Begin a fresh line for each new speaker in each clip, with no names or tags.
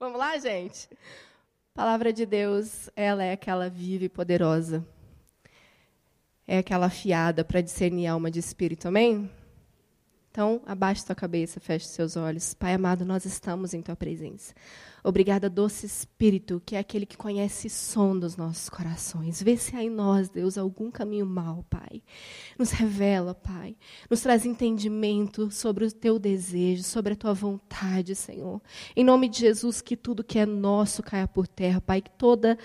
Vamos lá, gente? Palavra de Deus, ela é aquela viva e poderosa. É aquela afiada para discernir alma de espírito, amém? Então, abaixe sua cabeça, feche seus olhos. Pai amado, nós estamos em tua presença. Obrigada, doce Espírito, que é aquele que conhece som dos nossos corações. Vê se há em nós, Deus, algum caminho mau, Pai. Nos revela, Pai. Nos traz entendimento sobre o teu desejo, sobre a tua vontade, Senhor. Em nome de Jesus, que tudo que é nosso caia por terra, Pai. Que toda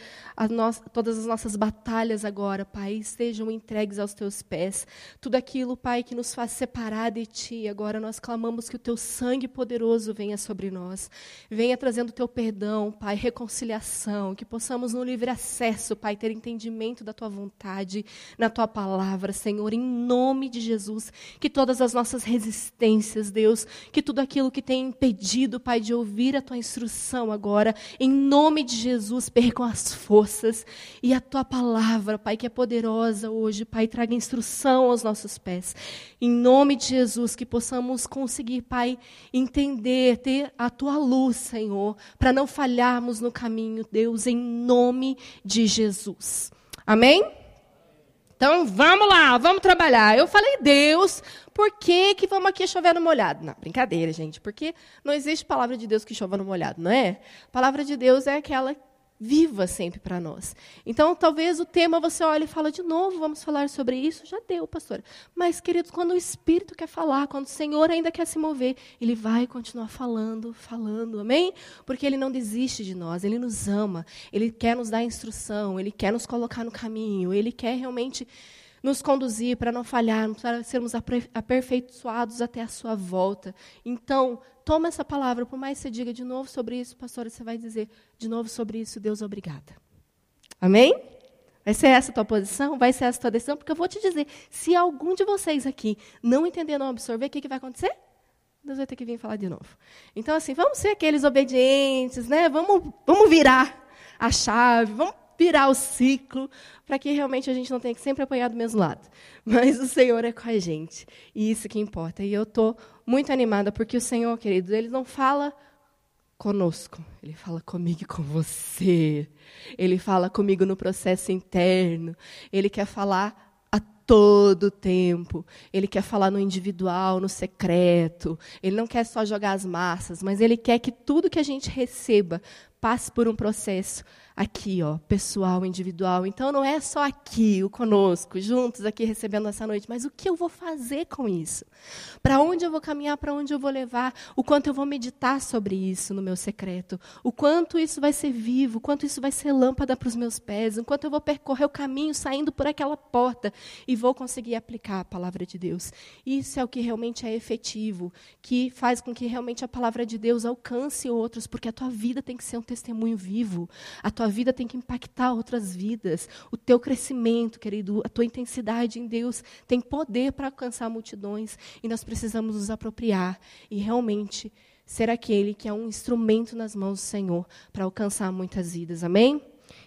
no... todas as nossas batalhas agora, Pai, estejam entregues aos teus pés. Tudo aquilo, Pai, que nos faz separar de ti, agora nós clamamos que o teu sangue poderoso venha sobre nós. Venha trazendo o teu perdão, Pai, reconciliação, que possamos no livre acesso, Pai, ter entendimento da tua vontade, na tua palavra, Senhor, em nome de Jesus, que todas as nossas resistências, Deus, que tudo aquilo que tem impedido, Pai, de ouvir a tua instrução agora, em nome de Jesus, percam as forças e a tua palavra, Pai, que é poderosa hoje, Pai, traga instrução aos nossos pés. Em nome de Jesus, que possamos conseguir, Pai, entender, ter a tua luz, Senhor, para não falharmos no caminho, Deus, em nome de Jesus. Amém? Então vamos lá, vamos trabalhar. Eu falei, Deus, por que, que vamos aqui chover no molhado? Não, brincadeira, gente, porque não existe palavra de Deus que chova no molhado, não é? A palavra de Deus é aquela viva sempre para nós. Então, talvez o tema você olhe e fala de novo, vamos falar sobre isso. Já deu, pastor. Mas, queridos, quando o Espírito quer falar, quando o Senhor ainda quer se mover, ele vai continuar falando, falando, amém? Porque ele não desiste de nós, ele nos ama, ele quer nos dar instrução, ele quer nos colocar no caminho, ele quer realmente nos conduzir para não falharmos, para sermos aperfeiçoados até a sua volta. Então, toma essa palavra, por mais que você diga de novo sobre isso, pastora, você vai dizer de novo sobre isso, Deus, obrigada. Amém? Vai ser essa a tua posição? Vai ser essa a tua decisão? Porque eu vou te dizer, se algum de vocês aqui não entender, não absorver, o que, que vai acontecer? Deus vai ter que vir falar de novo. Então, assim, vamos ser aqueles obedientes, né? Vamos, vamos virar a chave, vamos virar o ciclo, para que realmente a gente não tenha que sempre apanhar do mesmo lado. Mas o Senhor é com a gente, e isso que importa. E eu estou muito animada, porque o Senhor, querido, ele não fala conosco, ele fala comigo e com você. Ele fala comigo no processo interno. Ele quer falar a todo tempo. Ele quer falar no individual, no secreto. Ele não quer só jogar as massas, mas ele quer que tudo que a gente receba passe por um processo aqui, ó, pessoal, individual. Então não é só aqui, o conosco, juntos aqui recebendo essa noite, mas o que eu vou fazer com isso? Para onde eu vou caminhar, para onde eu vou levar? O quanto eu vou meditar sobre isso no meu secreto? O quanto isso vai ser vivo? O quanto isso vai ser lâmpada para os meus pés? O quanto eu vou percorrer o caminho saindo por aquela porta e vou conseguir aplicar a palavra de Deus? Isso é o que realmente é efetivo, que faz com que realmente a palavra de Deus alcance outros, porque a tua vida tem que ser um testemunho vivo. A tua vida tem que impactar outras vidas. O teu crescimento, querido, a tua intensidade em Deus tem poder para alcançar multidões. E nós precisamos nos apropriar e realmente ser aquele que é um instrumento nas mãos do Senhor para alcançar muitas vidas. Amém?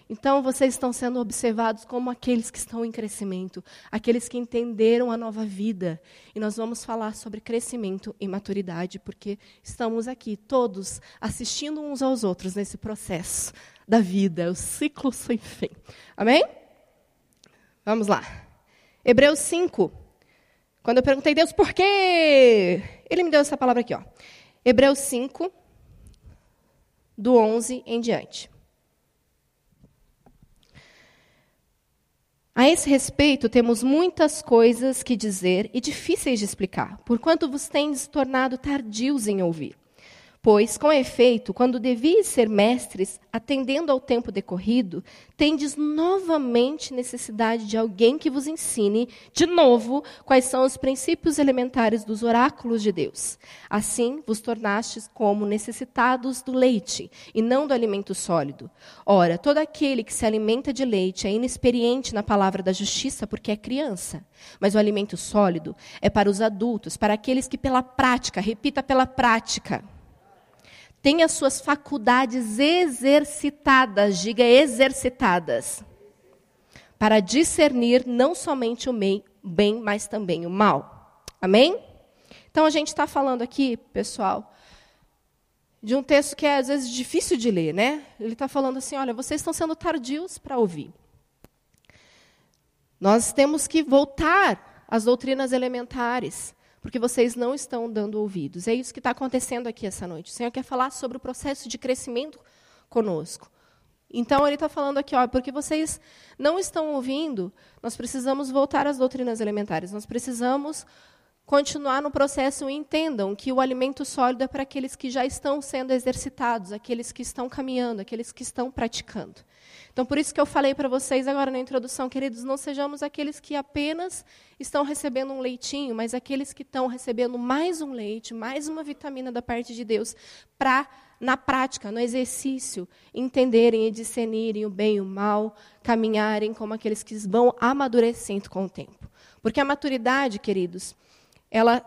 Então, vocês estão sendo observados como aqueles que estão em crescimento, aqueles que entenderam a nova vida. E nós vamos falar sobre crescimento e maturidade, porque estamos aqui todos assistindo uns aos outros nesse processo da vida, o ciclo sem fim. Amém? Vamos lá. Hebreus 5. Quando eu perguntei a Deus por quê, ele me deu essa palavra aqui, ó. Hebreus 5, do 11 em diante. A esse respeito, temos muitas coisas que dizer e difíceis de explicar, porquanto vos tendes tornado tardios em ouvir. Pois, com efeito, quando devias ser mestres, atendendo ao tempo decorrido, tendes novamente necessidade de alguém que vos ensine, de novo, quais são os princípios elementares dos oráculos de Deus. Assim, vos tornastes como necessitados do leite, e não do alimento sólido. Ora, todo aquele que se alimenta de leite é inexperiente na palavra da justiça, porque é criança. Mas o alimento sólido é para os adultos, para aqueles que, pela prática, repita pela prática, as suas faculdades exercitadas, diga exercitadas, para discernir não somente o bem, mas também o mal. Amém? Então a gente está falando aqui, pessoal, de um texto que é às vezes difícil de ler, né? Ele está falando assim: olha, vocês estão sendo tardios para ouvir. Nós temos que voltar às doutrinas elementares, porque vocês não estão dando ouvidos. É isso que está acontecendo aqui essa noite. O Senhor quer falar sobre o processo de crescimento conosco. Então, ele está falando aqui, ó, porque vocês não estão ouvindo, nós precisamos voltar às doutrinas elementares, nós precisamos continuar no processo e entendam que o alimento sólido é para aqueles que já estão sendo exercitados, aqueles que estão caminhando, aqueles que estão praticando. Então, por isso que eu falei para vocês agora na introdução, queridos, não sejamos aqueles que apenas estão recebendo um leitinho, mas aqueles que estão recebendo mais um leite, mais uma vitamina da parte de Deus, para, na prática, no exercício, entenderem e discernirem o bem e o mal, caminharem como aqueles que vão amadurecendo com o tempo. Porque a maturidade, queridos, ela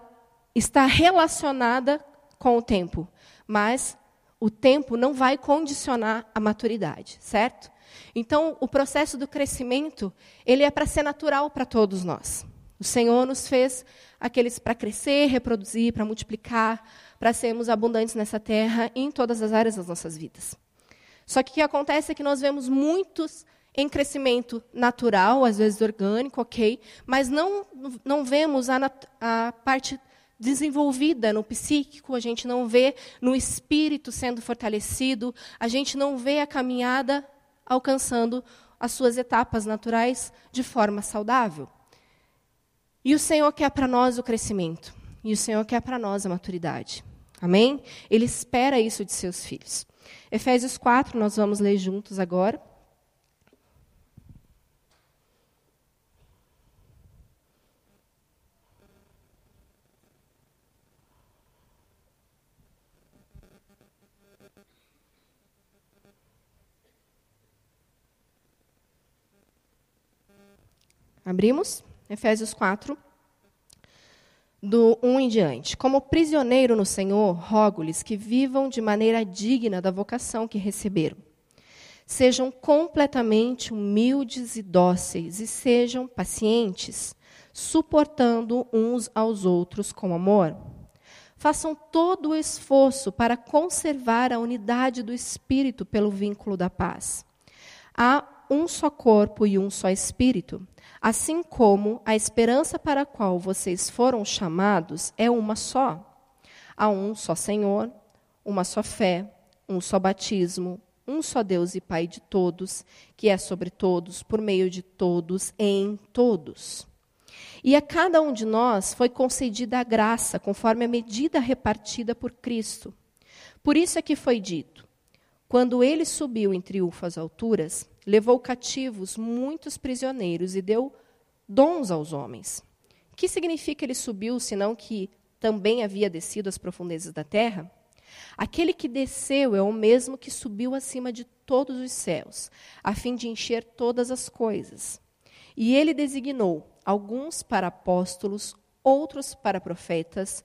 está relacionada com o tempo, mas o tempo não vai condicionar a maturidade, certo? Então, o processo do crescimento, ele é para ser natural para todos nós. O Senhor nos fez aqueles para crescer, reproduzir, para multiplicar, para sermos abundantes nessa terra e em todas as áreas das nossas vidas. Só que o que acontece é que nós vemos muitos em crescimento natural, às vezes orgânico, ok, mas não, não vemos a, a parte desenvolvida no psíquico, a gente não vê no espírito sendo fortalecido, a gente não vê a caminhada alcançando as suas etapas naturais de forma saudável. E o Senhor quer para nós o crescimento, e o Senhor quer para nós a maturidade. Amém? Ele espera isso de seus filhos. Efésios 4, nós vamos ler juntos agora. Abrimos? Efésios 4, do 1 em diante. Como prisioneiro no Senhor, rogo-lhes que vivam de maneira digna da vocação que receberam. Sejam completamente humildes e dóceis, e sejam pacientes, suportando uns aos outros com amor. Façam todo o esforço para conservar a unidade do espírito pelo vínculo da paz. Há um só corpo e um só espírito Assim como a esperança para a qual vocês foram chamados é uma só. Há um só Senhor, uma só fé, um só batismo, um só Deus e Pai de todos, que é sobre todos, por meio de todos, em todos. E a cada um de nós foi concedida a graça, conforme a medida repartida por Cristo. Por isso é que foi dito: quando ele subiu em triunfo às alturas, levou cativos muitos prisioneiros e deu dons aos homens. Que significa ele subiu, senão que também havia descido às profundezas da terra? Aquele que desceu é o mesmo que subiu acima de todos os céus, a fim de encher todas as coisas. E ele designou alguns para apóstolos, outros para profetas,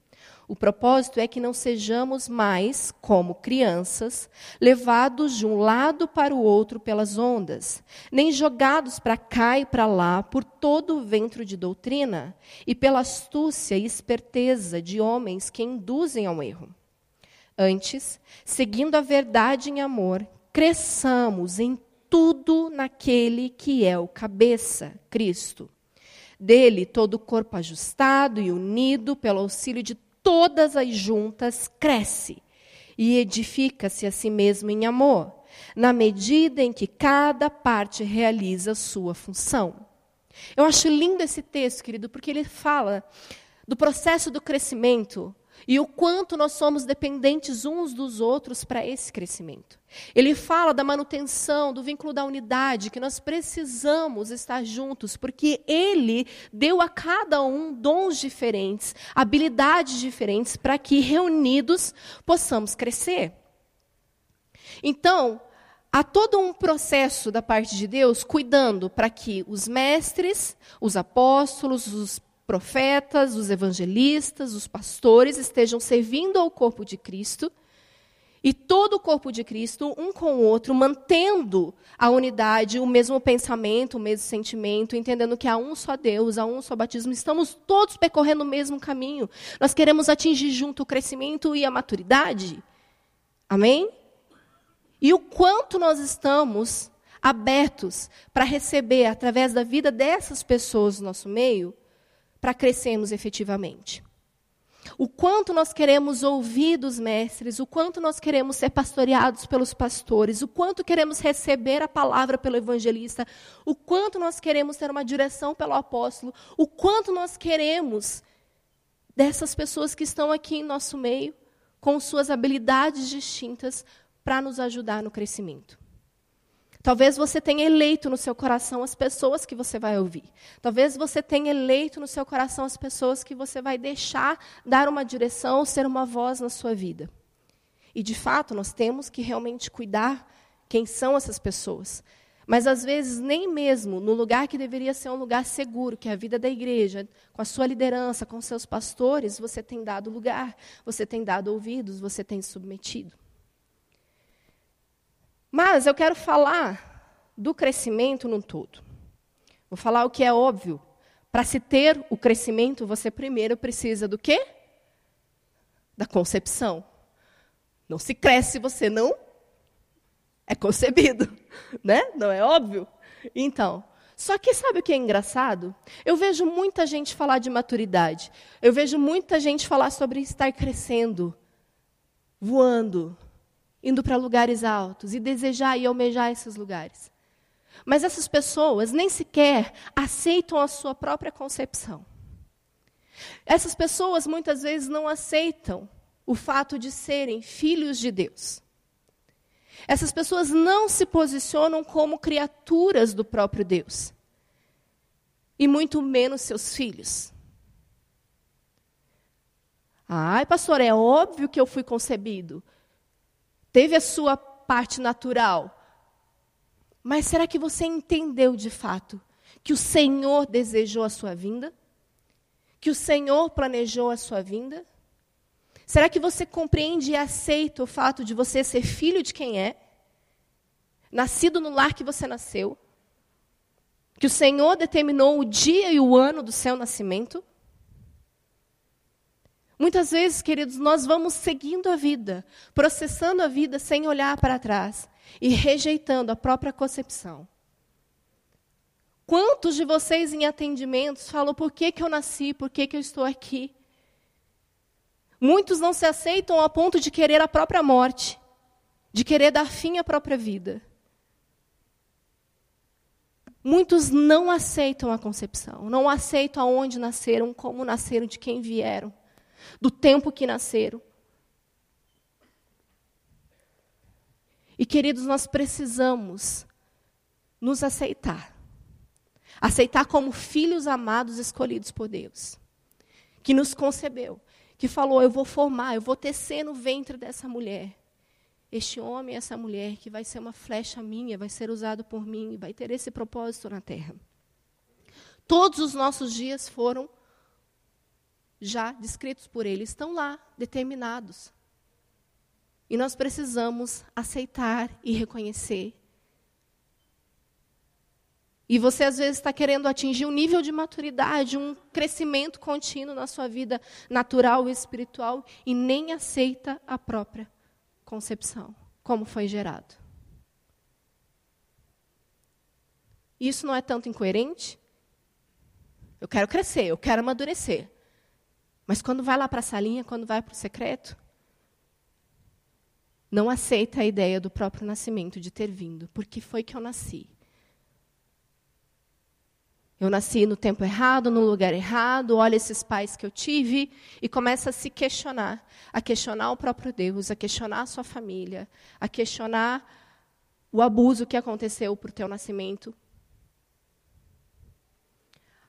o propósito é que não sejamos mais, como crianças, levados de um lado para o outro pelas ondas, nem jogados para cá e para lá por todo o ventre de doutrina e pela astúcia e esperteza de homens que induzem ao erro. Antes, seguindo a verdade em amor, cresçamos em tudo naquele que é o cabeça, Cristo. Dele, todo o corpo ajustado e unido pelo auxílio de todas as juntas cresce e edifica-se a si mesmo em amor, na medida em que cada parte realiza sua função. Eu acho lindo esse texto, querido, porque ele fala do processo do crescimento e o quanto nós somos dependentes uns dos outros para esse crescimento. Ele fala da manutenção, do vínculo da unidade, que nós precisamos estar juntos, porque Ele deu a cada um dons diferentes, habilidades diferentes, para que reunidos possamos crescer. Então, há todo um processo da parte de Deus cuidando para que os mestres, os apóstolos, os profetas, os evangelistas, os pastores estejam servindo ao corpo de Cristo e todo o corpo de Cristo, um com o outro, mantendo a unidade, o mesmo pensamento, o mesmo sentimento, entendendo que há um só Deus, há um só batismo, estamos todos percorrendo o mesmo caminho. Nós queremos atingir junto o crescimento e a maturidade. Amém? E o quanto nós estamos abertos para receber, através da vida dessas pessoas no nosso meio, para crescermos efetivamente. O quanto nós queremos ouvir dos mestres, o quanto nós queremos ser pastoreados pelos pastores, o quanto queremos receber a palavra pelo evangelista, o quanto nós queremos ter uma direção pelo apóstolo, o quanto nós queremos dessas pessoas que estão aqui em nosso meio, com suas habilidades distintas, para nos ajudar no crescimento. Talvez você tenha eleito no seu coração as pessoas que você vai ouvir. Talvez você tenha eleito no seu coração as pessoas que você vai deixar dar uma direção, ser uma voz na sua vida. E, de fato, nós temos que realmente cuidar quem são essas pessoas. Mas, às vezes, nem mesmo no lugar que deveria ser um lugar seguro, que é a vida da igreja, com a sua liderança, com seus pastores, você tem dado lugar, você tem dado ouvidos, você tem submetido. Mas eu quero falar do crescimento no todo. Vou falar o que é óbvio. Para se ter o crescimento, você primeiro precisa do quê? Da concepção. Não se cresce se você não é concebido, né? Não é óbvio? Então, só que sabe o que é engraçado? Eu vejo muita gente falar de maturidade. Eu vejo muita gente falar sobre estar crescendo, voando, indo para lugares altos e desejar e almejar esses lugares. Mas essas pessoas nem sequer aceitam a sua própria concepção. Essas pessoas muitas vezes não aceitam o fato de serem filhos de Deus. Essas pessoas não se posicionam como criaturas do próprio Deus. E muito menos seus filhos. Ai, pastor, é óbvio que eu fui concebido teve a sua parte natural. Mas será que você entendeu de fato que o Senhor desejou a sua vinda? Que o Senhor planejou a sua vinda? Será que você compreende e aceita o fato de você ser filho de quem é? Nascido no lar que você nasceu? Que o Senhor determinou o dia e o ano do seu nascimento? Muitas vezes, queridos, nós vamos seguindo a vida, processando a vida sem olhar para trás e rejeitando a própria concepção. Quantos de vocês em atendimentos falam por que, que eu nasci, por que, que eu estou aqui? Muitos não se aceitam a ponto de querer a própria morte, de querer dar fim à própria vida. Muitos não aceitam a concepção, não aceitam aonde nasceram, como nasceram, de quem vieram do tempo que nasceram. E, queridos, nós precisamos nos aceitar. Aceitar como filhos amados escolhidos por Deus. Que nos concebeu. Que falou: Eu vou formar, eu vou tecer no ventre dessa mulher. Este homem, essa mulher, que vai ser uma flecha minha, vai ser usado por mim, vai ter esse propósito na terra. Todos os nossos dias foram já descritos por ele, estão lá, determinados. E nós precisamos aceitar e reconhecer. E você, às vezes, está querendo atingir um nível de maturidade, um crescimento contínuo na sua vida natural e espiritual, e nem aceita a própria concepção, como foi gerado. Isso não é tanto incoerente? Eu quero crescer, eu quero amadurecer. Mas quando vai lá para a salinha, quando vai para o secreto, não aceita a ideia do próprio nascimento, de ter vindo, porque foi que eu nasci. Eu nasci no tempo errado, no lugar errado, olha esses pais que eu tive, e começa a se questionar, a questionar o próprio Deus, a questionar a sua família, a questionar o abuso que aconteceu por teu nascimento,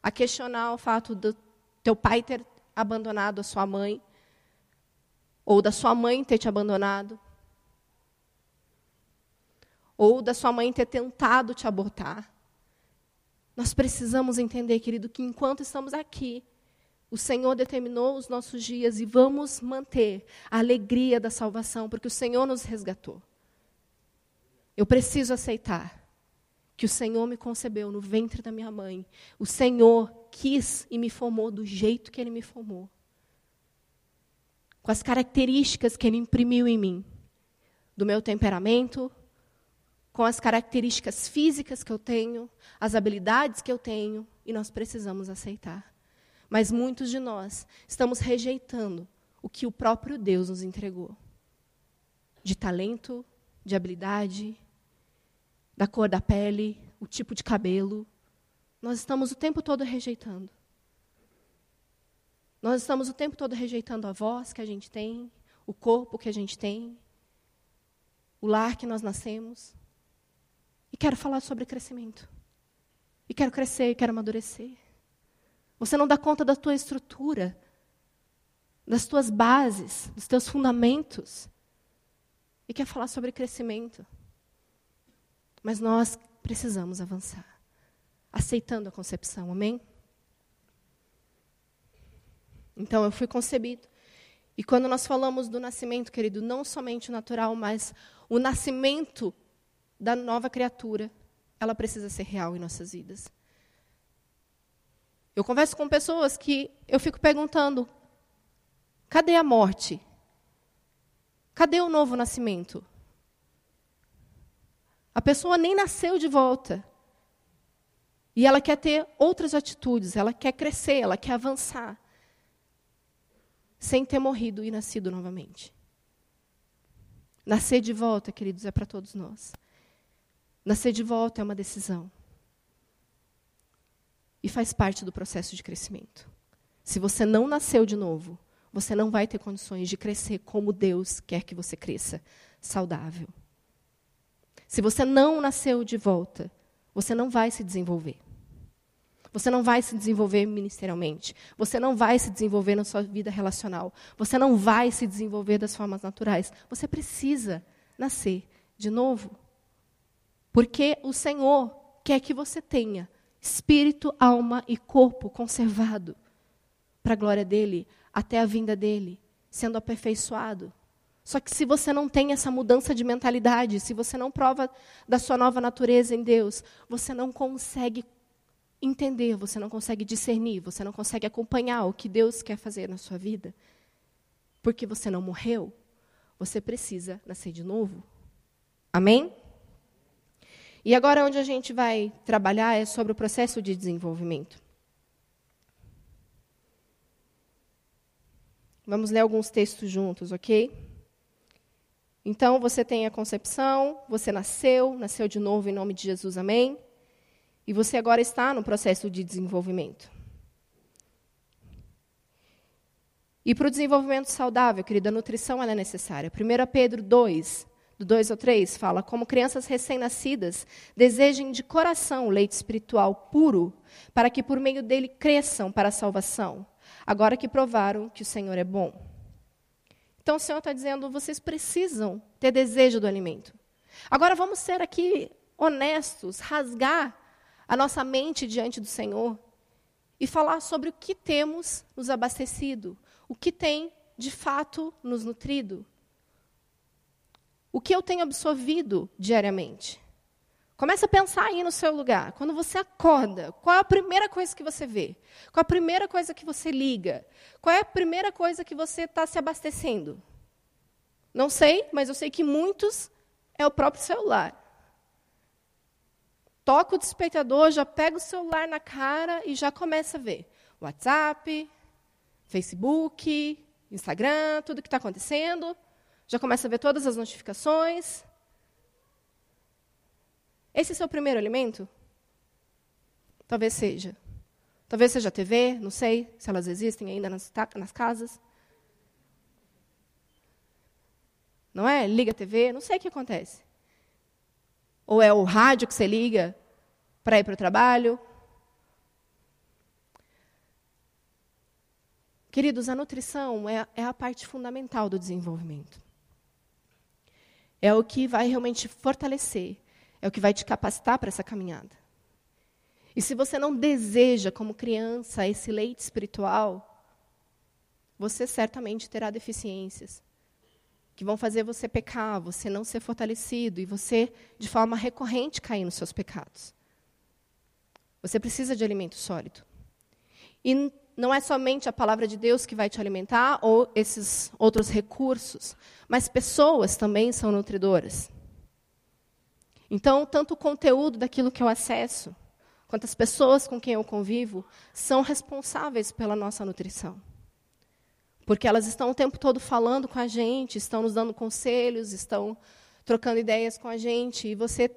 a questionar o fato do teu pai ter abandonado a sua mãe, ou da sua mãe ter te abandonado, ou da sua mãe ter tentado te abortar. Nós precisamos entender, querido, que enquanto estamos aqui, o Senhor determinou os nossos dias e vamos manter a alegria da salvação, porque o Senhor nos resgatou. Eu preciso aceitar que o Senhor me concebeu no ventre da minha mãe. O Senhor quis e me formou do jeito que Ele me formou. Com as características que Ele imprimiu em mim. Do meu temperamento, com as características físicas que eu tenho, as habilidades que eu tenho, e nós precisamos aceitar. Mas muitos de nós estamos rejeitando o que o próprio Deus nos entregou de talento, de habilidade, da cor da pele, o tipo de cabelo. Nós estamos o tempo todo rejeitando. Nós estamos o tempo todo rejeitando a voz que a gente tem, o corpo que a gente tem, o lar que nós nascemos. E quero falar sobre crescimento. E quero crescer, e quero amadurecer. Você não dá conta da tua estrutura, das tuas bases, dos teus fundamentos. E quer falar sobre crescimento. Mas nós precisamos avançar, aceitando a concepção, amém? Então, eu fui concebido. E quando nós falamos do nascimento, querido, não somente o natural, mas o nascimento da nova criatura, ela precisa ser real em nossas vidas. Eu converso com pessoas que eu fico perguntando: cadê a morte? Cadê o novo nascimento? A pessoa nem nasceu de volta. E ela quer ter outras atitudes, ela quer crescer, ela quer avançar. Sem ter morrido e nascido novamente. Nascer de volta, queridos, é para todos nós. Nascer de volta é uma decisão. E faz parte do processo de crescimento. Se você não nasceu de novo, você não vai ter condições de crescer como Deus quer que você cresça, saudável. Se você não nasceu de volta, você não vai se desenvolver. Você não vai se desenvolver ministerialmente. Você não vai se desenvolver na sua vida relacional. Você não vai se desenvolver das formas naturais. Você precisa nascer de novo. Porque o Senhor quer que você tenha espírito, alma e corpo conservado para a glória dele, até a vinda dele, sendo aperfeiçoado. Só que se você não tem essa mudança de mentalidade, se você não prova da sua nova natureza em Deus, você não consegue entender, você não consegue discernir, você não consegue acompanhar o que Deus quer fazer na sua vida. Porque você não morreu, você precisa nascer de novo. Amém? E agora, onde a gente vai trabalhar é sobre o processo de desenvolvimento. Vamos ler alguns textos juntos, ok? Então, você tem a concepção, você nasceu, nasceu de novo em nome de Jesus, amém? E você agora está no processo de desenvolvimento. E para o desenvolvimento saudável, querida, a nutrição é necessária. 1 Pedro 2, do 2 ao 3, fala: Como crianças recém-nascidas, desejem de coração o leite espiritual puro, para que por meio dele cresçam para a salvação, agora que provaram que o Senhor é bom. Então o Senhor está dizendo: vocês precisam ter desejo do alimento. Agora vamos ser aqui honestos, rasgar a nossa mente diante do Senhor e falar sobre o que temos nos abastecido, o que tem de fato nos nutrido. O que eu tenho absorvido diariamente? Comece a pensar aí no seu lugar. Quando você acorda, qual é a primeira coisa que você vê? Qual é a primeira coisa que você liga? Qual é a primeira coisa que você está se abastecendo? Não sei, mas eu sei que muitos é o próprio celular. Toca o despertador, já pega o celular na cara e já começa a ver WhatsApp, Facebook, Instagram, tudo que está acontecendo. Já começa a ver todas as notificações. Esse é o seu primeiro alimento? Talvez seja. Talvez seja a TV, não sei se elas existem ainda nas, nas casas. Não é? Liga a TV, não sei o que acontece. Ou é o rádio que você liga para ir para o trabalho. Queridos, a nutrição é, é a parte fundamental do desenvolvimento. É o que vai realmente fortalecer, é o que vai te capacitar para essa caminhada. E se você não deseja, como criança, esse leite espiritual, você certamente terá deficiências que vão fazer você pecar, você não ser fortalecido e você, de forma recorrente, cair nos seus pecados. Você precisa de alimento sólido. E não é somente a palavra de Deus que vai te alimentar ou esses outros recursos, mas pessoas também são nutridoras. Então, tanto o conteúdo daquilo que eu acesso, quanto as pessoas com quem eu convivo, são responsáveis pela nossa nutrição. Porque elas estão o tempo todo falando com a gente, estão nos dando conselhos, estão trocando ideias com a gente, e você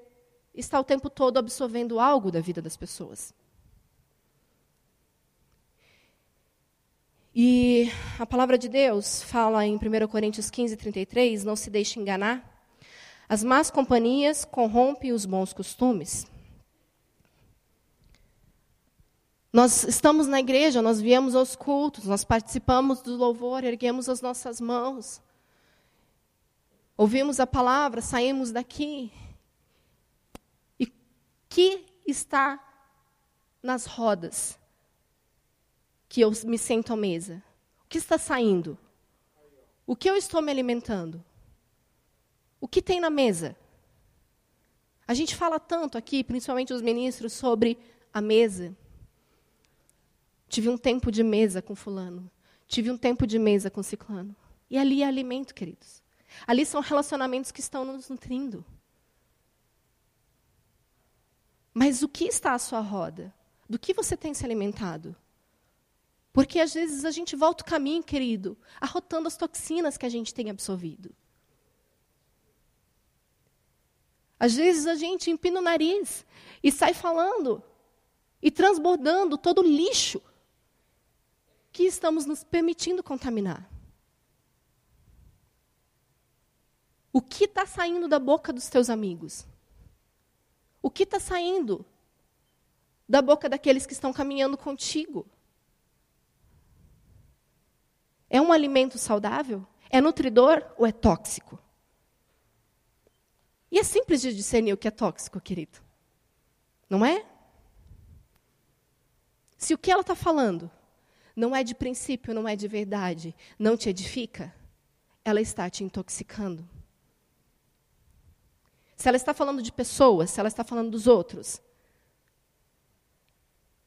está o tempo todo absorvendo algo da vida das pessoas. E a palavra de Deus fala em 1 Coríntios 15, 33, não se deixe enganar. As más companhias corrompem os bons costumes. Nós estamos na igreja, nós viemos aos cultos, nós participamos do louvor, erguemos as nossas mãos. Ouvimos a palavra, saímos daqui. E que está nas rodas que eu me sento à mesa? O que está saindo? O que eu estou me alimentando? O que tem na mesa? A gente fala tanto aqui, principalmente os ministros, sobre a mesa. Tive um tempo de mesa com fulano. Tive um tempo de mesa com ciclano. E ali é alimento, queridos. Ali são relacionamentos que estão nos nutrindo. Mas o que está à sua roda? Do que você tem se alimentado? Porque às vezes a gente volta o caminho, querido, arrotando as toxinas que a gente tem absorvido. Às vezes a gente empina o nariz e sai falando e transbordando todo o lixo que estamos nos permitindo contaminar. O que está saindo da boca dos teus amigos? O que está saindo da boca daqueles que estão caminhando contigo? É um alimento saudável? É nutridor ou é tóxico? E é simples de discernir o que é tóxico, querido. Não é? Se o que ela está falando não é de princípio, não é de verdade, não te edifica, ela está te intoxicando. Se ela está falando de pessoas, se ela está falando dos outros,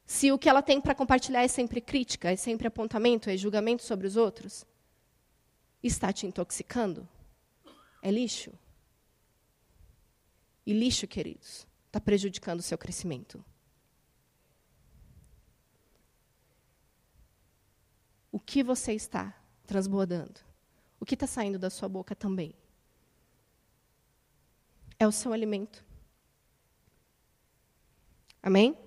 se o que ela tem para compartilhar é sempre crítica, é sempre apontamento, é julgamento sobre os outros, está te intoxicando? É lixo? E lixo, queridos, está prejudicando o seu crescimento. O que você está transbordando? O que está saindo da sua boca também? É o seu alimento. Amém?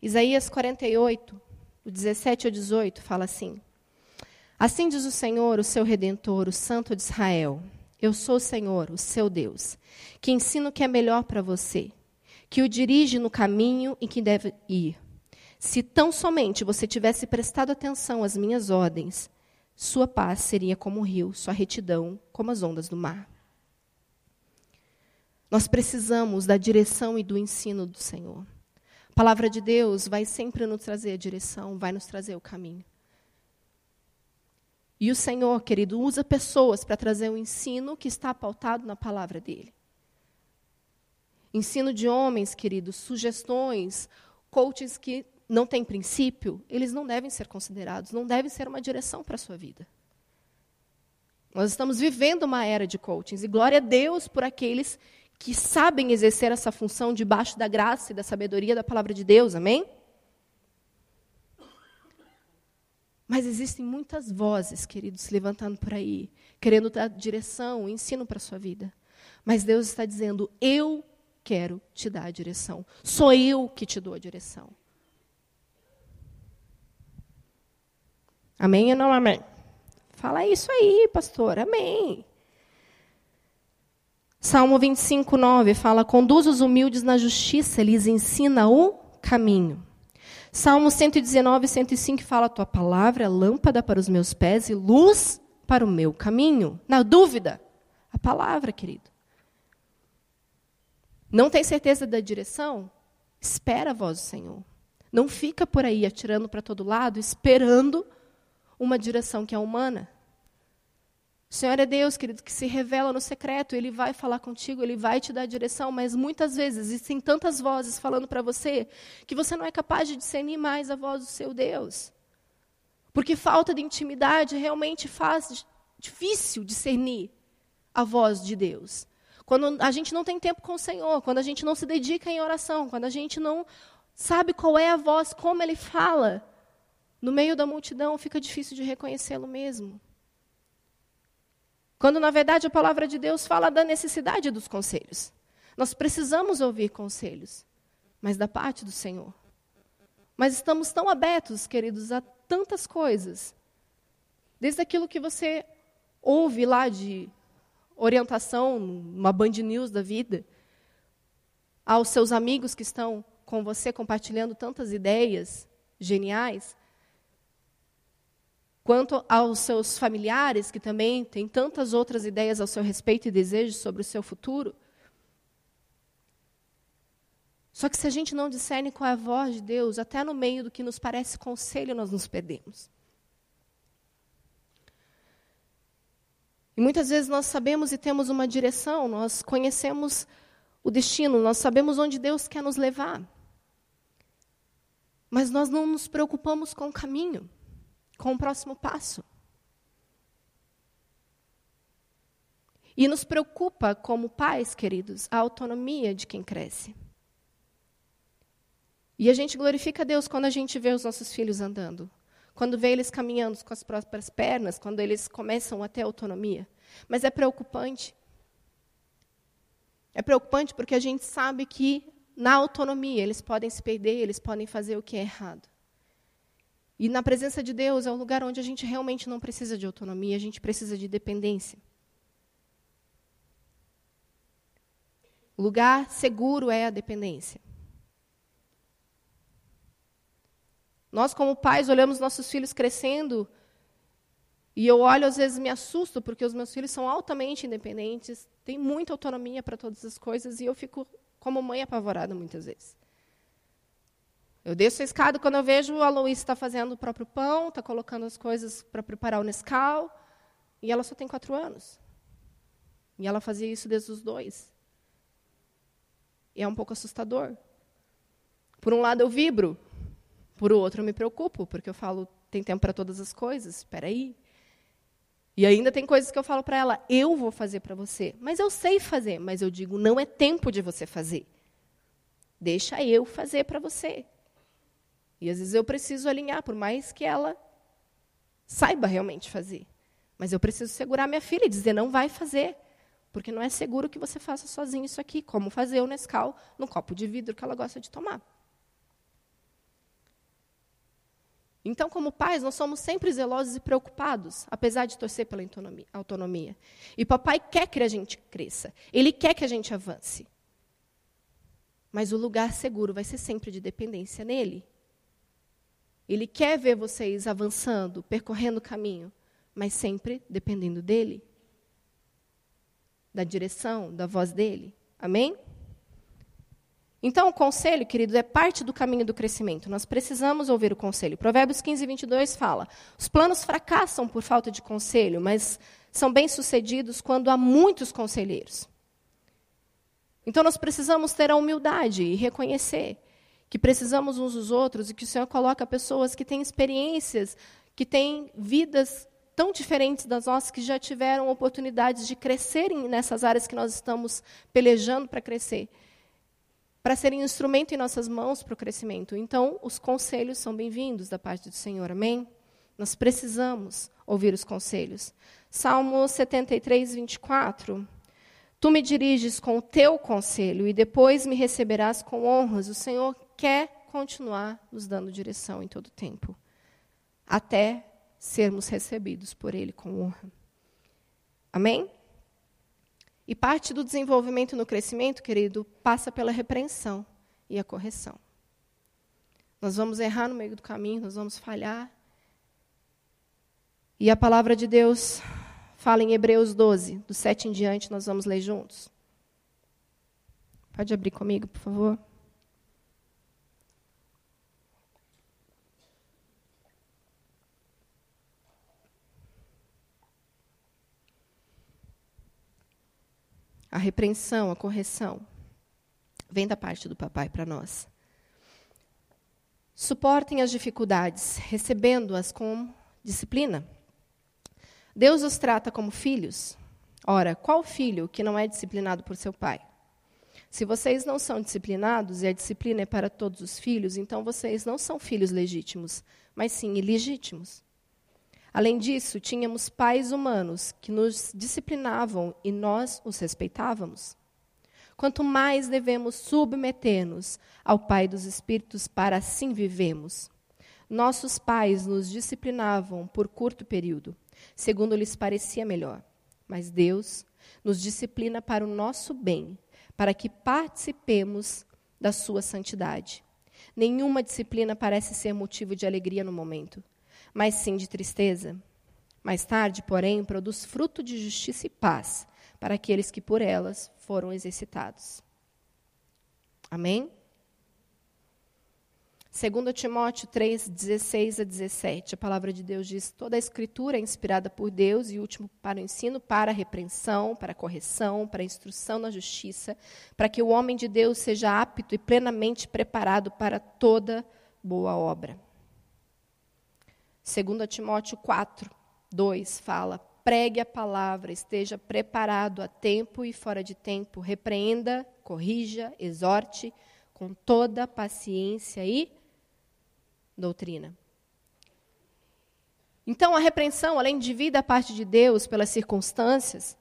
Isaías 48, do 17 ao 18, fala assim: Assim diz o Senhor, o seu redentor, o Santo de Israel: Eu sou o Senhor, o seu Deus, que ensino o que é melhor para você, que o dirige no caminho em que deve ir. Se tão somente você tivesse prestado atenção às minhas ordens, sua paz seria como o rio, sua retidão como as ondas do mar. Nós precisamos da direção e do ensino do Senhor palavra de Deus vai sempre nos trazer a direção, vai nos trazer o caminho. E o Senhor, querido, usa pessoas para trazer o ensino que está pautado na palavra dele. Ensino de homens, queridos, sugestões, coaches que não têm princípio, eles não devem ser considerados, não devem ser uma direção para a sua vida. Nós estamos vivendo uma era de coachings, e glória a Deus por aqueles que sabem exercer essa função debaixo da graça e da sabedoria da palavra de Deus, amém? Mas existem muitas vozes, queridos, se levantando por aí, querendo dar direção, ensino para a sua vida. Mas Deus está dizendo: eu quero te dar a direção. Sou eu que te dou a direção. Amém ou não amém? Fala isso aí, pastor. Amém. Salmo 25, 9 fala: Conduz os humildes na justiça, lhes ensina o caminho. Salmo 119, 105 fala: Tua palavra é lâmpada para os meus pés e luz para o meu caminho. Na dúvida, a palavra, querido. Não tem certeza da direção? Espera a voz do Senhor. Não fica por aí atirando para todo lado, esperando uma direção que é humana. O Senhor é Deus, querido, que se revela no secreto, Ele vai falar contigo, Ele vai te dar direção, mas muitas vezes existem tantas vozes falando para você que você não é capaz de discernir mais a voz do seu Deus. Porque falta de intimidade realmente faz difícil discernir a voz de Deus. Quando a gente não tem tempo com o Senhor, quando a gente não se dedica em oração, quando a gente não sabe qual é a voz, como Ele fala, no meio da multidão fica difícil de reconhecê-lo mesmo. Quando, na verdade, a palavra de Deus fala da necessidade dos conselhos. Nós precisamos ouvir conselhos, mas da parte do Senhor. Mas estamos tão abertos, queridos, a tantas coisas. Desde aquilo que você ouve lá de orientação, uma Band News da vida, aos seus amigos que estão com você compartilhando tantas ideias geniais, quanto aos seus familiares, que também têm tantas outras ideias ao seu respeito e desejos sobre o seu futuro. Só que se a gente não discerne qual é a voz de Deus, até no meio do que nos parece conselho, nós nos perdemos. E muitas vezes nós sabemos e temos uma direção, nós conhecemos o destino, nós sabemos onde Deus quer nos levar. Mas nós não nos preocupamos com o caminho com o próximo passo. E nos preocupa, como pais, queridos, a autonomia de quem cresce. E a gente glorifica a Deus quando a gente vê os nossos filhos andando, quando vê eles caminhando com as próprias pernas, quando eles começam a ter autonomia. Mas é preocupante. É preocupante porque a gente sabe que na autonomia eles podem se perder, eles podem fazer o que é errado. E na presença de Deus é um lugar onde a gente realmente não precisa de autonomia, a gente precisa de dependência. O lugar seguro é a dependência. Nós, como pais, olhamos nossos filhos crescendo e eu olho, às vezes, me assusto, porque os meus filhos são altamente independentes, têm muita autonomia para todas as coisas, e eu fico, como mãe, apavorada muitas vezes. Eu desço a escada quando eu vejo a Luísa está fazendo o próprio pão, está colocando as coisas para preparar o Nescau, e ela só tem quatro anos. E ela fazia isso desde os dois. E é um pouco assustador. Por um lado eu vibro, por outro eu me preocupo, porque eu falo, tem tempo para todas as coisas, espera aí. E ainda tem coisas que eu falo para ela, eu vou fazer para você. Mas eu sei fazer, mas eu digo, não é tempo de você fazer. Deixa eu fazer para você. E às vezes eu preciso alinhar, por mais que ela saiba realmente fazer. Mas eu preciso segurar minha filha e dizer: não vai fazer. Porque não é seguro que você faça sozinho isso aqui, como fazer o Nescau no copo de vidro que ela gosta de tomar. Então, como pais, nós somos sempre zelosos e preocupados, apesar de torcer pela autonomia. E papai quer que a gente cresça, ele quer que a gente avance. Mas o lugar seguro vai ser sempre de dependência nele. Ele quer ver vocês avançando, percorrendo o caminho, mas sempre dependendo dele, da direção, da voz dele. Amém? Então, o conselho, queridos, é parte do caminho do crescimento. Nós precisamos ouvir o conselho. Provérbios 15, 22 fala: Os planos fracassam por falta de conselho, mas são bem-sucedidos quando há muitos conselheiros. Então, nós precisamos ter a humildade e reconhecer que precisamos uns dos outros e que o Senhor coloca pessoas que têm experiências, que têm vidas tão diferentes das nossas, que já tiveram oportunidades de crescerem nessas áreas que nós estamos pelejando para crescer, para serem instrumento em nossas mãos para o crescimento. Então, os conselhos são bem-vindos da parte do Senhor, amém? Nós precisamos ouvir os conselhos. Salmo 73, 24. Tu me diriges com o teu conselho e depois me receberás com honras. O Senhor quer continuar nos dando direção em todo tempo, até sermos recebidos por Ele com honra. Amém? E parte do desenvolvimento no crescimento, querido, passa pela repreensão e a correção. Nós vamos errar no meio do caminho, nós vamos falhar. E a palavra de Deus fala em Hebreus 12, do 7 em diante, nós vamos ler juntos. Pode abrir comigo, por favor? A repreensão, a correção, vem da parte do papai para nós. Suportem as dificuldades, recebendo-as com disciplina. Deus os trata como filhos. Ora, qual filho que não é disciplinado por seu pai? Se vocês não são disciplinados e a disciplina é para todos os filhos, então vocês não são filhos legítimos, mas sim ilegítimos. Além disso, tínhamos pais humanos que nos disciplinavam e nós os respeitávamos. Quanto mais devemos submeter-nos ao Pai dos Espíritos para assim vivemos. Nossos pais nos disciplinavam por curto período, segundo lhes parecia melhor. Mas Deus nos disciplina para o nosso bem, para que participemos da sua santidade. Nenhuma disciplina parece ser motivo de alegria no momento mas sim de tristeza. Mais tarde, porém, produz fruto de justiça e paz para aqueles que por elas foram exercitados. Amém? 2 Timóteo 3, 16 a 17, a palavra de Deus diz: toda a escritura é inspirada por Deus e último para o ensino, para a repreensão, para a correção, para a instrução na justiça, para que o homem de Deus seja apto e plenamente preparado para toda boa obra. 2 Timóteo 4, 2 fala: pregue a palavra, esteja preparado a tempo e fora de tempo, repreenda, corrija, exorte com toda paciência e doutrina. Então, a repreensão, além de vir da parte de Deus pelas circunstâncias,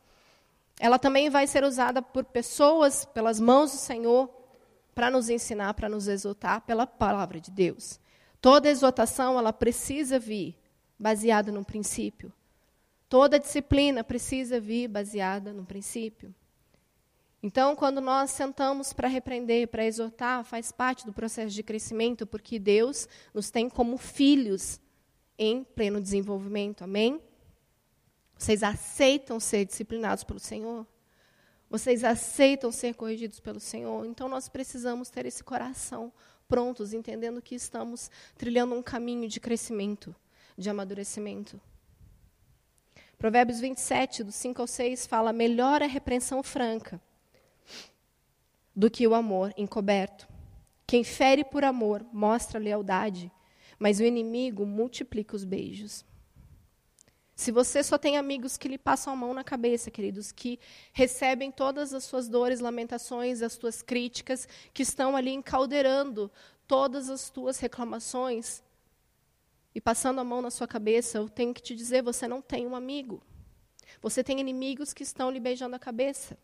ela também vai ser usada por pessoas, pelas mãos do Senhor, para nos ensinar, para nos exortar pela palavra de Deus. Toda exortação ela precisa vir baseada no princípio. Toda disciplina precisa vir baseada no princípio. Então, quando nós sentamos para repreender, para exortar, faz parte do processo de crescimento, porque Deus nos tem como filhos em pleno desenvolvimento. Amém? Vocês aceitam ser disciplinados pelo Senhor? Vocês aceitam ser corrigidos pelo Senhor? Então, nós precisamos ter esse coração prontos, entendendo que estamos trilhando um caminho de crescimento, de amadurecimento. Provérbios 27, do 5 ao 6, fala: melhor a repreensão franca do que o amor encoberto. Quem fere por amor mostra lealdade, mas o inimigo multiplica os beijos. Se você só tem amigos que lhe passam a mão na cabeça, queridos, que recebem todas as suas dores, lamentações, as tuas críticas, que estão ali encaldeirando todas as tuas reclamações e passando a mão na sua cabeça, eu tenho que te dizer, você não tem um amigo. Você tem inimigos que estão lhe beijando a cabeça.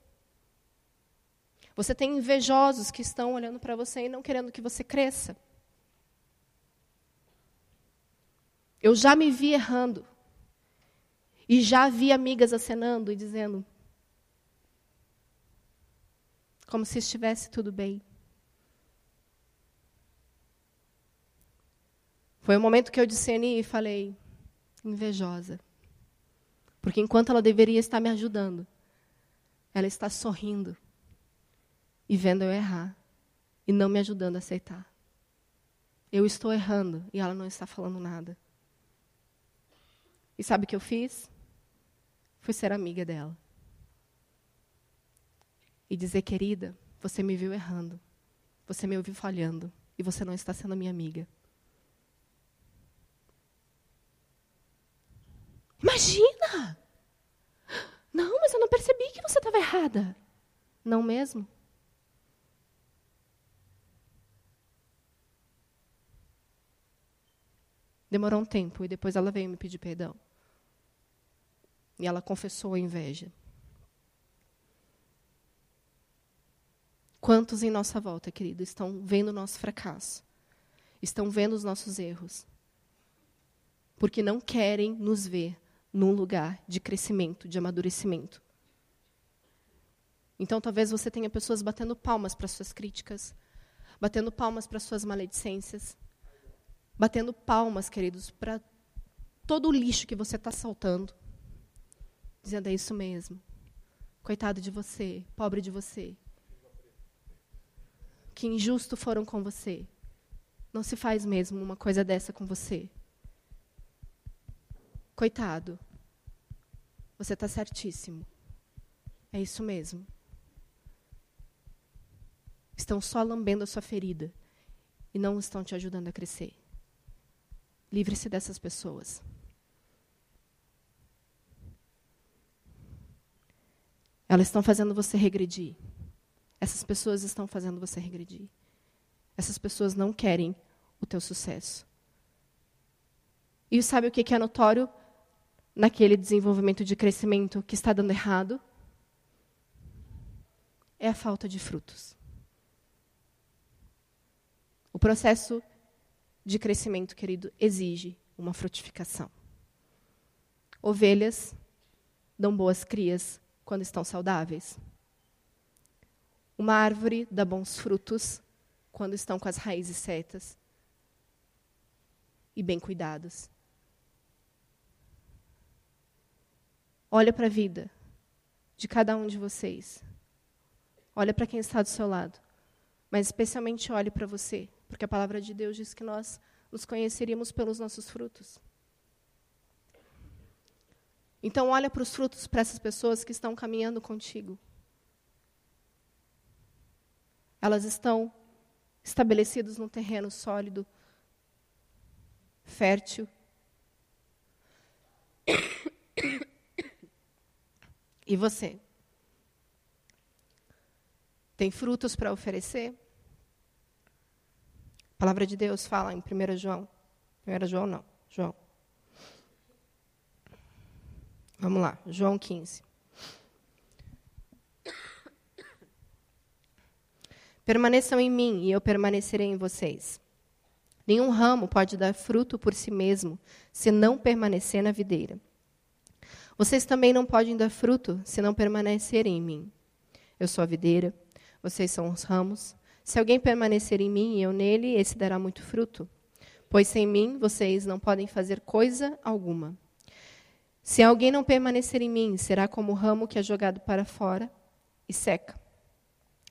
Você tem invejosos que estão olhando para você e não querendo que você cresça. Eu já me vi errando. E já vi amigas acenando e dizendo, como se estivesse tudo bem. Foi o momento que eu discerni e falei, invejosa. Porque enquanto ela deveria estar me ajudando, ela está sorrindo e vendo eu errar e não me ajudando a aceitar. Eu estou errando e ela não está falando nada. E sabe o que eu fiz? Fui ser amiga dela. E dizer, querida, você me viu errando. Você me ouviu falhando. E você não está sendo minha amiga. Imagina! Não, mas eu não percebi que você estava errada. Não mesmo? Demorou um tempo e depois ela veio me pedir perdão. E ela confessou a inveja. Quantos em nossa volta, querido, estão vendo o nosso fracasso? Estão vendo os nossos erros? Porque não querem nos ver num lugar de crescimento, de amadurecimento. Então, talvez você tenha pessoas batendo palmas para suas críticas, batendo palmas para suas maledicências, batendo palmas, queridos, para todo o lixo que você está saltando, dizendo: é isso mesmo. Coitado de você, pobre de você. Que injusto foram com você. Não se faz mesmo uma coisa dessa com você. Coitado. Você está certíssimo. É isso mesmo. Estão só lambendo a sua ferida e não estão te ajudando a crescer. Livre-se dessas pessoas. Elas estão fazendo você regredir. Essas pessoas estão fazendo você regredir. Essas pessoas não querem o teu sucesso. E sabe o que é notório naquele desenvolvimento de crescimento que está dando errado? É a falta de frutos. O processo de crescimento, querido, exige uma frutificação. Ovelhas dão boas crias quando estão saudáveis. Uma árvore dá bons frutos quando estão com as raízes certas e bem cuidadas. Olha para a vida de cada um de vocês. Olha para quem está do seu lado. Mas especialmente olhe para você, porque a palavra de Deus diz que nós nos conheceríamos pelos nossos frutos. Então, olha para os frutos para essas pessoas que estão caminhando contigo. Elas estão estabelecidas num terreno sólido, fértil. E você? Tem frutos para oferecer? A palavra de Deus fala em 1 João. 1 João não, João. Vamos lá, João 15. Permaneçam em mim e eu permanecerei em vocês. Nenhum ramo pode dar fruto por si mesmo se não permanecer na videira. Vocês também não podem dar fruto se não permanecerem em mim. Eu sou a videira, vocês são os ramos. Se alguém permanecer em mim e eu nele, esse dará muito fruto. Pois sem mim vocês não podem fazer coisa alguma. Se alguém não permanecer em mim, será como o ramo que é jogado para fora e seca.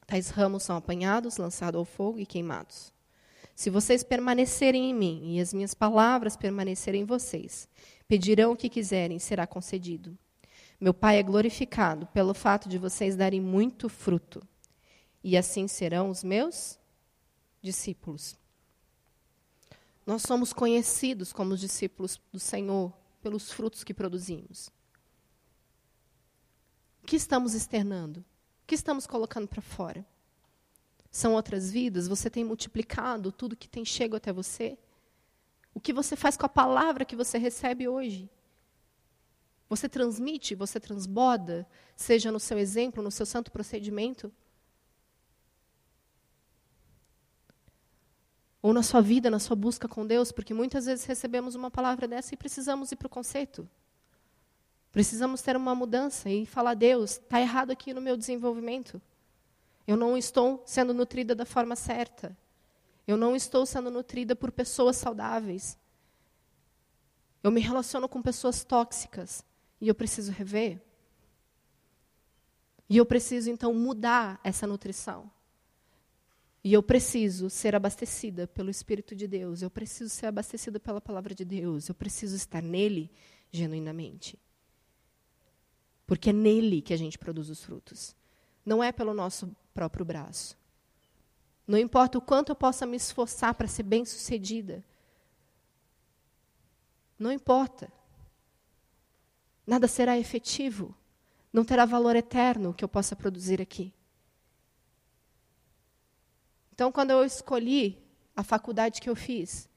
Tais ramos são apanhados, lançados ao fogo e queimados. Se vocês permanecerem em mim e as minhas palavras permanecerem em vocês, pedirão o que quiserem, será concedido. Meu Pai é glorificado pelo fato de vocês darem muito fruto, e assim serão os meus discípulos. Nós somos conhecidos como os discípulos do Senhor pelos frutos que produzimos. O que estamos externando? O que estamos colocando para fora? São outras vidas? Você tem multiplicado tudo que tem chego até você? O que você faz com a palavra que você recebe hoje? Você transmite, você transborda, seja no seu exemplo, no seu santo procedimento? Ou na sua vida, na sua busca com Deus, porque muitas vezes recebemos uma palavra dessa e precisamos ir para o conceito. Precisamos ter uma mudança e falar: Deus, está errado aqui no meu desenvolvimento. Eu não estou sendo nutrida da forma certa. Eu não estou sendo nutrida por pessoas saudáveis. Eu me relaciono com pessoas tóxicas e eu preciso rever. E eu preciso, então, mudar essa nutrição. E eu preciso ser abastecida pelo Espírito de Deus. Eu preciso ser abastecida pela palavra de Deus. Eu preciso estar nele genuinamente. Porque é nele que a gente produz os frutos. Não é pelo nosso próprio braço. Não importa o quanto eu possa me esforçar para ser bem-sucedida. Não importa. Nada será efetivo. Não terá valor eterno que eu possa produzir aqui. Então, quando eu escolhi a faculdade que eu fiz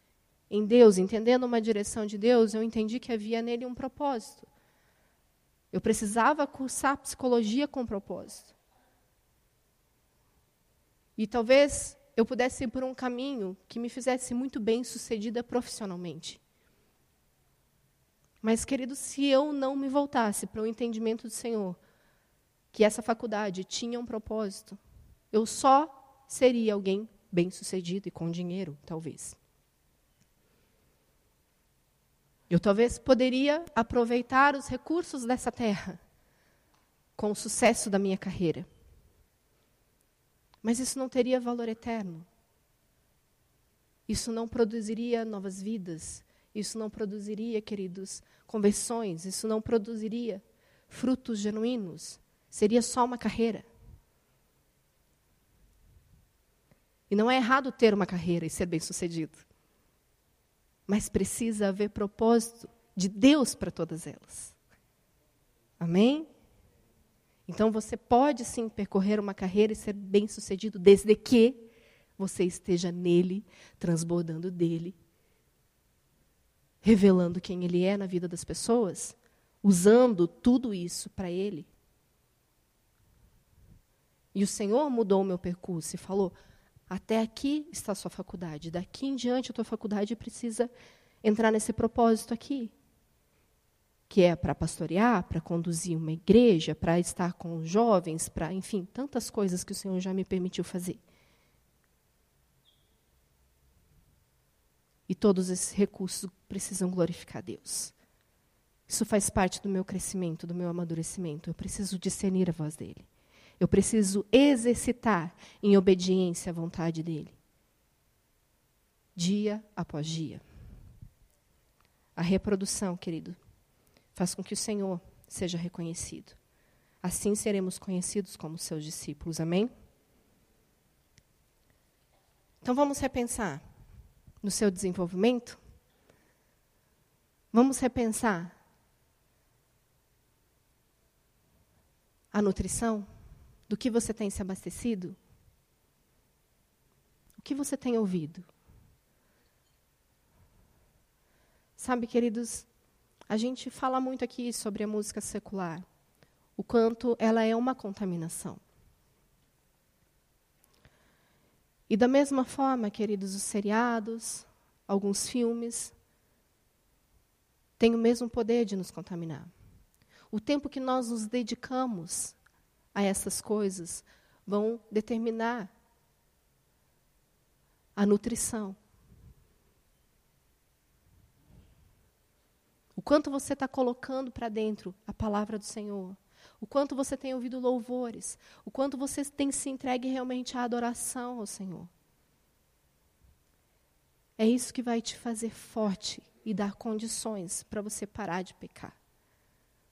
em Deus, entendendo uma direção de Deus, eu entendi que havia nele um propósito. Eu precisava cursar psicologia com propósito. E talvez eu pudesse ir por um caminho que me fizesse muito bem sucedida profissionalmente. Mas, querido, se eu não me voltasse para o entendimento do Senhor, que essa faculdade tinha um propósito, eu só seria alguém bem-sucedido e com dinheiro, talvez. Eu talvez poderia aproveitar os recursos dessa terra com o sucesso da minha carreira. Mas isso não teria valor eterno. Isso não produziria novas vidas. Isso não produziria, queridos, conversões. Isso não produziria frutos genuínos. Seria só uma carreira. E não é errado ter uma carreira e ser bem-sucedido. Mas precisa haver propósito de Deus para todas elas. Amém? Então você pode sim percorrer uma carreira e ser bem-sucedido desde que você esteja nele, transbordando dele, revelando quem ele é na vida das pessoas, usando tudo isso para ele. E o Senhor mudou o meu percurso e falou: até aqui está a sua faculdade. Daqui em diante, a tua faculdade precisa entrar nesse propósito aqui. Que é para pastorear, para conduzir uma igreja, para estar com os jovens, para, enfim, tantas coisas que o Senhor já me permitiu fazer. E todos esses recursos precisam glorificar Deus. Isso faz parte do meu crescimento, do meu amadurecimento. Eu preciso discernir a voz dele. Eu preciso exercitar em obediência à vontade dele. Dia após dia. A reprodução, querido, faz com que o Senhor seja reconhecido. Assim seremos conhecidos como seus discípulos. Amém? Então vamos repensar no seu desenvolvimento? Vamos repensar a nutrição? Do que você tem se abastecido? O que você tem ouvido? Sabe, queridos, a gente fala muito aqui sobre a música secular, o quanto ela é uma contaminação. E da mesma forma, queridos, os seriados, alguns filmes, têm o mesmo poder de nos contaminar. O tempo que nós nos dedicamos a essas coisas vão determinar a nutrição. O quanto você está colocando para dentro a palavra do Senhor. O quanto você tem ouvido louvores. O quanto você tem se entregue realmente à adoração ao Senhor. É isso que vai te fazer forte e dar condições para você parar de pecar.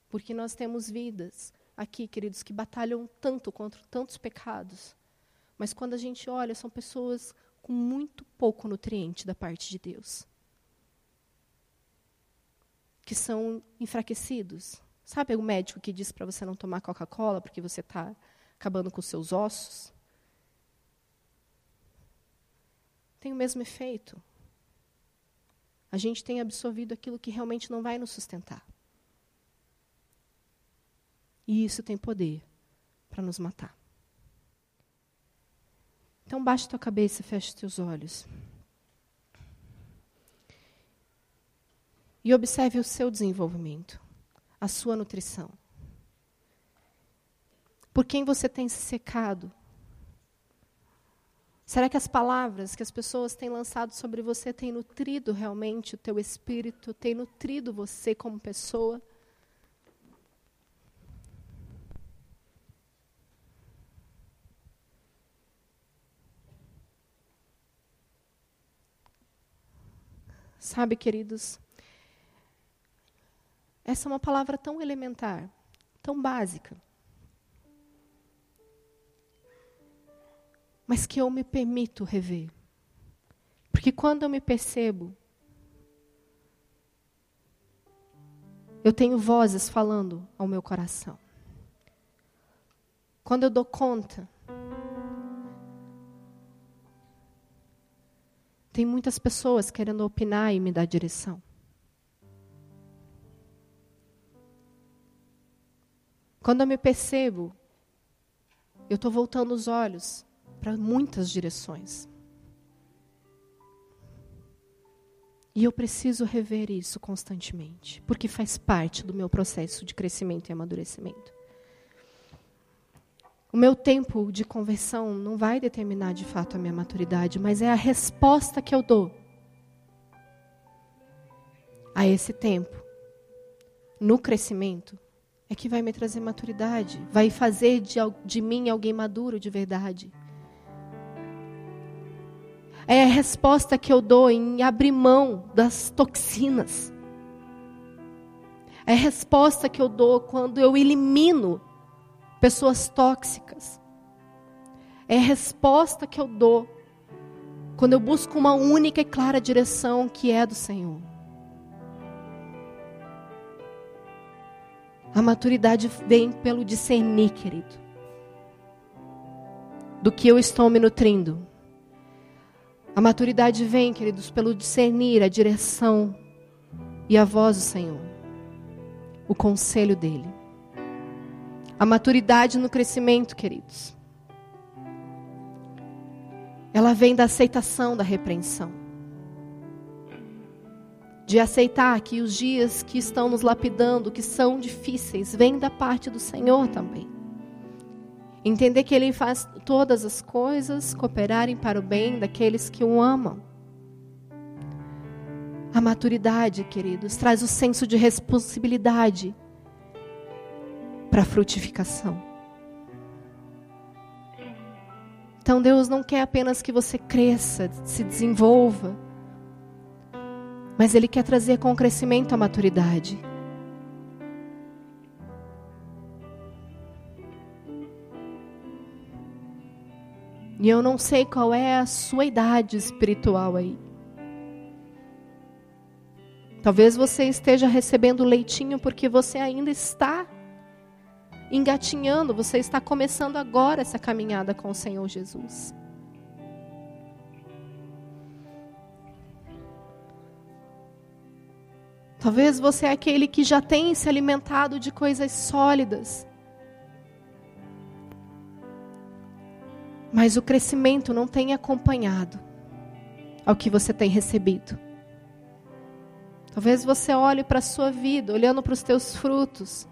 Porque nós temos vidas aqui, queridos, que batalham tanto contra tantos pecados. Mas quando a gente olha, são pessoas com muito pouco nutriente da parte de Deus. Que são enfraquecidos. Sabe o médico que diz para você não tomar Coca-Cola porque você está acabando com seus ossos? Tem o mesmo efeito. A gente tem absorvido aquilo que realmente não vai nos sustentar. E isso tem poder para nos matar. Então baixe tua cabeça e feche teus olhos. E observe o seu desenvolvimento, a sua nutrição. Por quem você tem se secado? Será que as palavras que as pessoas têm lançado sobre você têm nutrido realmente o teu espírito, têm nutrido você como pessoa? Sabe, queridos, essa é uma palavra tão elementar, tão básica. Mas que eu me permito rever. Porque quando eu me percebo, eu tenho vozes falando ao meu coração. Quando eu dou conta Tem muitas pessoas querendo opinar e me dar direção. Quando eu me percebo, eu estou voltando os olhos para muitas direções. E eu preciso rever isso constantemente, porque faz parte do meu processo de crescimento e amadurecimento. O meu tempo de conversão não vai determinar de fato a minha maturidade, mas é a resposta que eu dou a esse tempo no crescimento é que vai me trazer maturidade, vai fazer de, de mim alguém maduro de verdade. É a resposta que eu dou em abrir mão das toxinas. É a resposta que eu dou quando eu elimino pessoas tóxicas. É a resposta que eu dou quando eu busco uma única e clara direção que é do Senhor. A maturidade vem pelo discernir, querido. Do que eu estou me nutrindo. A maturidade vem, queridos, pelo discernir a direção e a voz do Senhor. O conselho dele. A maturidade no crescimento, queridos. Ela vem da aceitação da repreensão. De aceitar que os dias que estão nos lapidando, que são difíceis, vêm da parte do Senhor também. Entender que Ele faz todas as coisas cooperarem para o bem daqueles que o amam. A maturidade, queridos, traz o senso de responsabilidade para frutificação. Então Deus não quer apenas que você cresça, se desenvolva, mas Ele quer trazer com o crescimento a maturidade. E eu não sei qual é a sua idade espiritual aí. Talvez você esteja recebendo leitinho porque você ainda está engatinhando, você está começando agora essa caminhada com o Senhor Jesus. Talvez você é aquele que já tem se alimentado de coisas sólidas. Mas o crescimento não tem acompanhado ao que você tem recebido. Talvez você olhe para a sua vida, olhando para os teus frutos,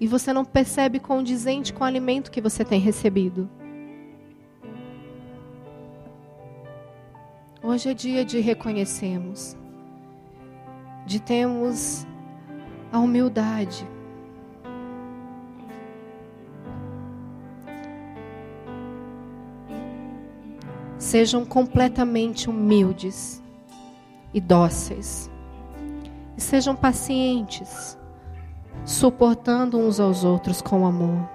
e você não percebe condizente com o alimento que você tem recebido. Hoje é dia de reconhecermos, de termos a humildade. Sejam completamente humildes e dóceis. E sejam pacientes suportando uns aos outros com amor.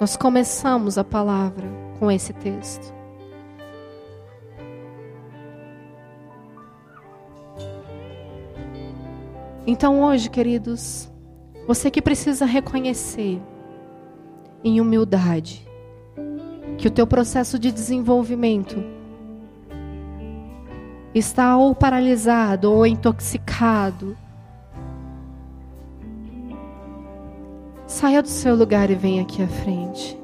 Nós começamos a palavra com esse texto. Então hoje, queridos, você que precisa reconhecer em humildade que o teu processo de desenvolvimento está ou paralisado ou intoxicado Saia do seu lugar e venha aqui à frente.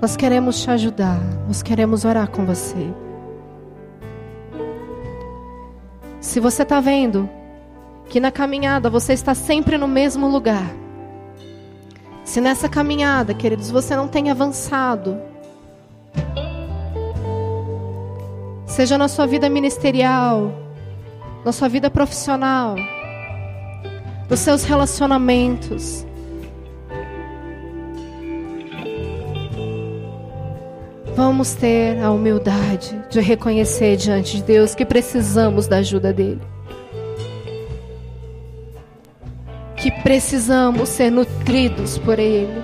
Nós queremos te ajudar, nós queremos orar com você. Se você está vendo que na caminhada você está sempre no mesmo lugar, se nessa caminhada, queridos, você não tem avançado, seja na sua vida ministerial, na sua vida profissional, nos seus relacionamentos, Vamos ter a humildade de reconhecer diante de Deus que precisamos da ajuda dEle. Que precisamos ser nutridos por Ele.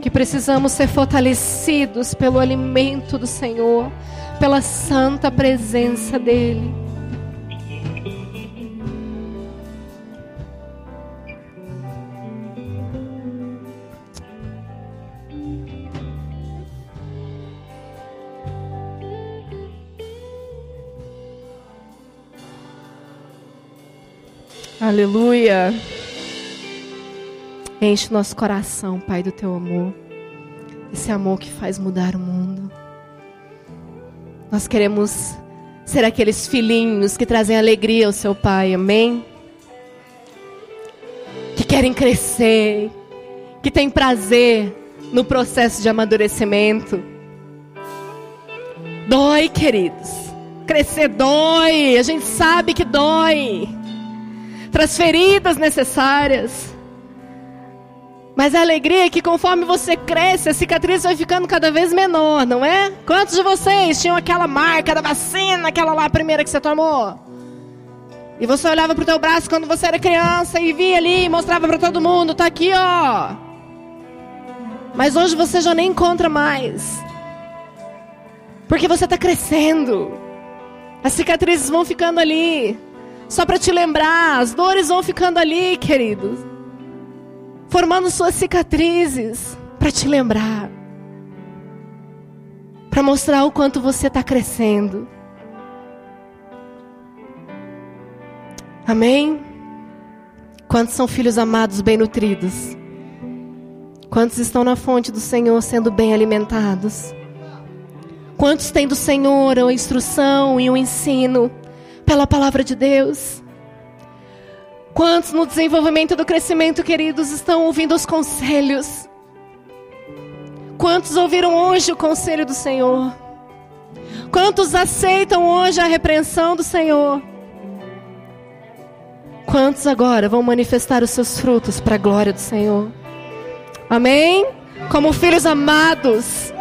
Que precisamos ser fortalecidos pelo alimento do Senhor, pela santa presença dEle. Aleluia. Enche nosso coração, Pai, do teu amor. Esse amor que faz mudar o mundo. Nós queremos ser aqueles filhinhos que trazem alegria ao seu Pai, amém? Que querem crescer, que têm prazer no processo de amadurecimento. Dói, queridos. Crescer dói, a gente sabe que dói. Traz feridas necessárias. Mas a alegria é que conforme você cresce, a cicatriz vai ficando cada vez menor, não é? Quantos de vocês tinham aquela marca da vacina, aquela lá primeira que você tomou? E você olhava pro teu braço quando você era criança e via ali e mostrava para todo mundo, tá aqui, ó. Mas hoje você já nem encontra mais. Porque você está crescendo. As cicatrizes vão ficando ali. Só para te lembrar, as dores vão ficando ali, queridos formando suas cicatrizes para te lembrar, para mostrar o quanto você está crescendo. Amém? Quantos são filhos amados, bem nutridos? Quantos estão na fonte do Senhor sendo bem alimentados? Quantos têm do Senhor a instrução e o ensino pela palavra de Deus? Quantos no desenvolvimento do crescimento, queridos, estão ouvindo os conselhos? Quantos ouviram hoje o conselho do Senhor? Quantos aceitam hoje a repreensão do Senhor? Quantos agora vão manifestar os seus frutos para a glória do Senhor? Amém? Como filhos amados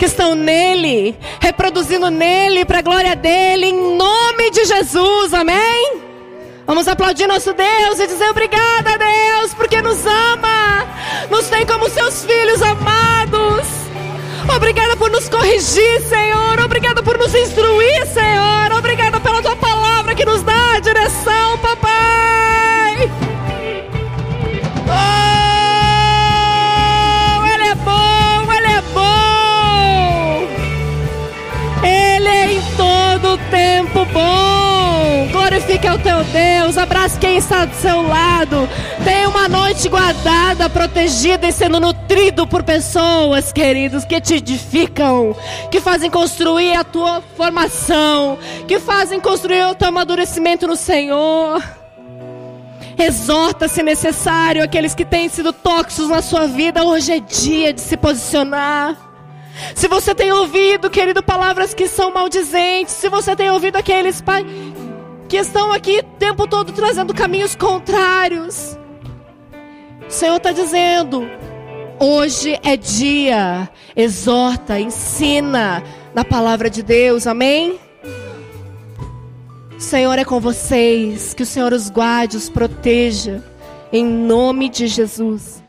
que estão nele, reproduzindo nele para a glória dele, em nome de Jesus. Amém? Vamos aplaudir nosso Deus e dizer obrigada, Deus, porque nos ama, nos tem como seus filhos amados. Obrigada por nos corrigir, Senhor. Obrigada por nos instruir, Senhor. Obrigada pela tua palavra que nos dá a direção, papai. Bom glorifique ao teu Deus, abrace quem está do seu lado. Tenha uma noite guardada, protegida e sendo nutrido por pessoas, queridos, que te edificam, que fazem construir a tua formação, que fazem construir o teu amadurecimento no Senhor. Exorta, se necessário, aqueles que têm sido tóxicos na sua vida. Hoje é dia de se posicionar. Se você tem ouvido, querido, palavras que são maldizentes, se você tem ouvido aqueles, pai, que estão aqui o tempo todo trazendo caminhos contrários. O Senhor está dizendo: hoje é dia, exorta, ensina na palavra de Deus, amém? O Senhor é com vocês, que o Senhor os guarde, os proteja, em nome de Jesus.